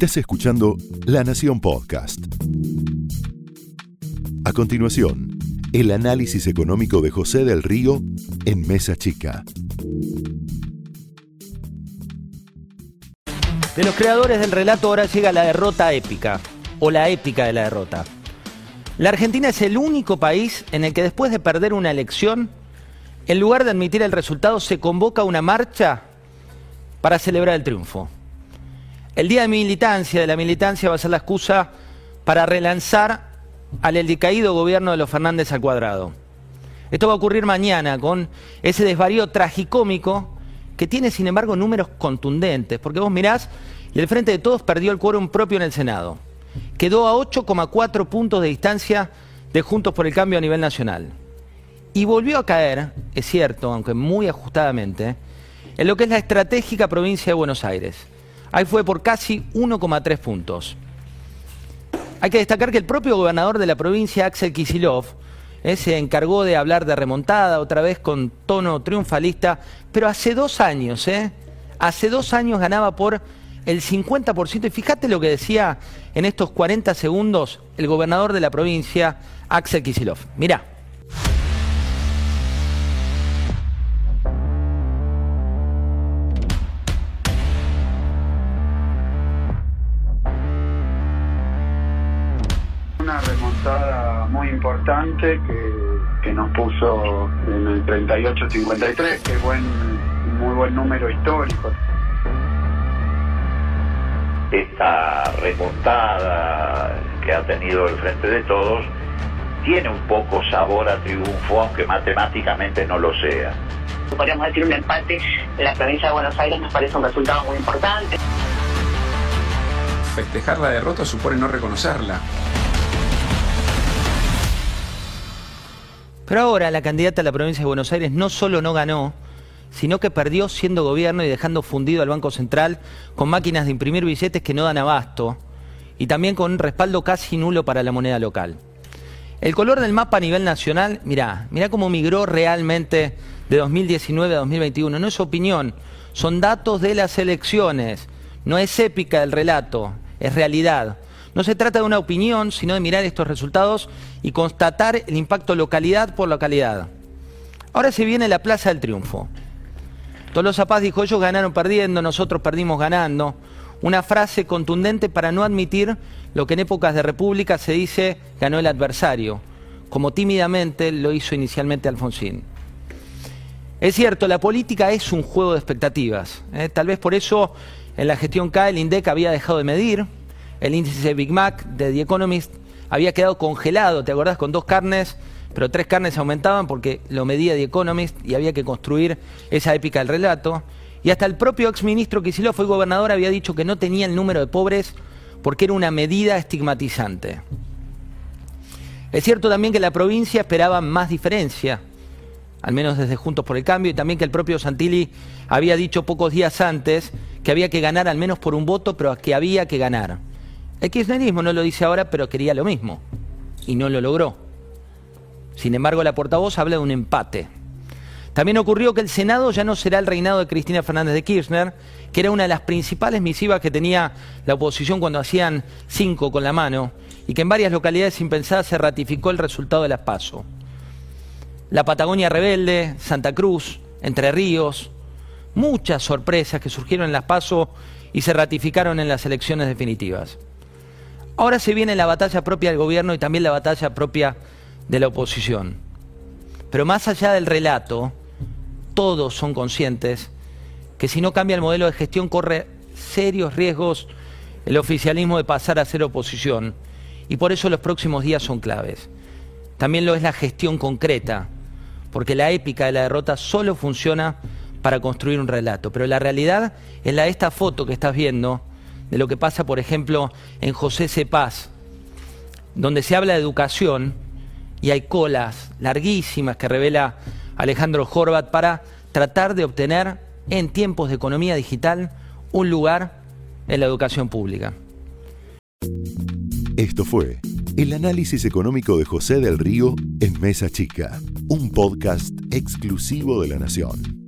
Estás escuchando La Nación Podcast. A continuación, el análisis económico de José del Río en Mesa Chica. De los creadores del relato ahora llega la derrota épica, o la épica de la derrota. La Argentina es el único país en el que después de perder una elección, en lugar de admitir el resultado, se convoca una marcha para celebrar el triunfo. El día de militancia, de la militancia, va a ser la excusa para relanzar al decaído gobierno de los Fernández al cuadrado. Esto va a ocurrir mañana con ese desvarío tragicómico que tiene, sin embargo, números contundentes. Porque vos mirás y el Frente de Todos perdió el quórum propio en el Senado. Quedó a 8,4 puntos de distancia de Juntos por el Cambio a nivel nacional. Y volvió a caer, es cierto, aunque muy ajustadamente, en lo que es la estratégica provincia de Buenos Aires. Ahí fue por casi 1,3 puntos. Hay que destacar que el propio gobernador de la provincia, Axel Kisilov, eh, se encargó de hablar de remontada, otra vez con tono triunfalista, pero hace dos años, ¿eh? Hace dos años ganaba por el 50%. Y fíjate lo que decía en estos 40 segundos el gobernador de la provincia, Axel Kisilov. Mirá. Muy importante que, nos puso en el 38-53, que es buen, muy buen número histórico. Esta remontada que ha tenido el Frente de Todos tiene un poco sabor a triunfo, aunque matemáticamente no lo sea. Podríamos decir un empate en la provincia de Buenos Aires nos parece un resultado muy importante. Festejar la derrota supone no reconocerla. Pero ahora la candidata a la provincia de Buenos Aires no solo no ganó, sino que perdió siendo gobierno y dejando fundido al Banco Central con máquinas de imprimir billetes que no dan abasto y también con un respaldo casi nulo para la moneda local. El color del mapa a nivel nacional, mirá, mirá cómo migró realmente de 2019 a 2021. No es opinión, son datos de las elecciones. No es épica el relato, es realidad. No se trata de una opinión, sino de mirar estos resultados y constatar el impacto localidad por localidad. Ahora se viene la Plaza del Triunfo. Tolosa Paz dijo, ellos ganaron perdiendo, nosotros perdimos ganando. Una frase contundente para no admitir lo que en épocas de república se dice ganó el adversario, como tímidamente lo hizo inicialmente Alfonsín. Es cierto, la política es un juego de expectativas. ¿eh? Tal vez por eso en la gestión K el INDEC había dejado de medir, el índice Big Mac de The Economist había quedado congelado, ¿te acordás? Con dos carnes, pero tres carnes aumentaban porque lo medía The Economist y había que construir esa épica del relato. Y hasta el propio exministro Kicillof, fue gobernador, había dicho que no tenía el número de pobres porque era una medida estigmatizante. Es cierto también que la provincia esperaba más diferencia, al menos desde Juntos por el Cambio, y también que el propio Santilli había dicho pocos días antes que había que ganar al menos por un voto, pero que había que ganar. El kirchnerismo no lo dice ahora, pero quería lo mismo. Y no lo logró. Sin embargo, la portavoz habla de un empate. También ocurrió que el Senado ya no será el reinado de Cristina Fernández de Kirchner, que era una de las principales misivas que tenía la oposición cuando hacían cinco con la mano, y que en varias localidades impensadas se ratificó el resultado de las PASO. La Patagonia Rebelde, Santa Cruz, Entre Ríos, muchas sorpresas que surgieron en las PASO y se ratificaron en las elecciones definitivas. Ahora se viene la batalla propia del gobierno y también la batalla propia de la oposición. Pero más allá del relato, todos son conscientes que si no cambia el modelo de gestión corre serios riesgos el oficialismo de pasar a ser oposición. Y por eso los próximos días son claves. También lo es la gestión concreta, porque la épica de la derrota solo funciona para construir un relato. Pero la realidad es la de esta foto que estás viendo, de lo que pasa, por ejemplo, en José Cepaz, donde se habla de educación y hay colas larguísimas que revela Alejandro Horvat para tratar de obtener en tiempos de economía digital un lugar en la educación pública. Esto fue el análisis económico de José del Río en Mesa Chica, un podcast exclusivo de la Nación.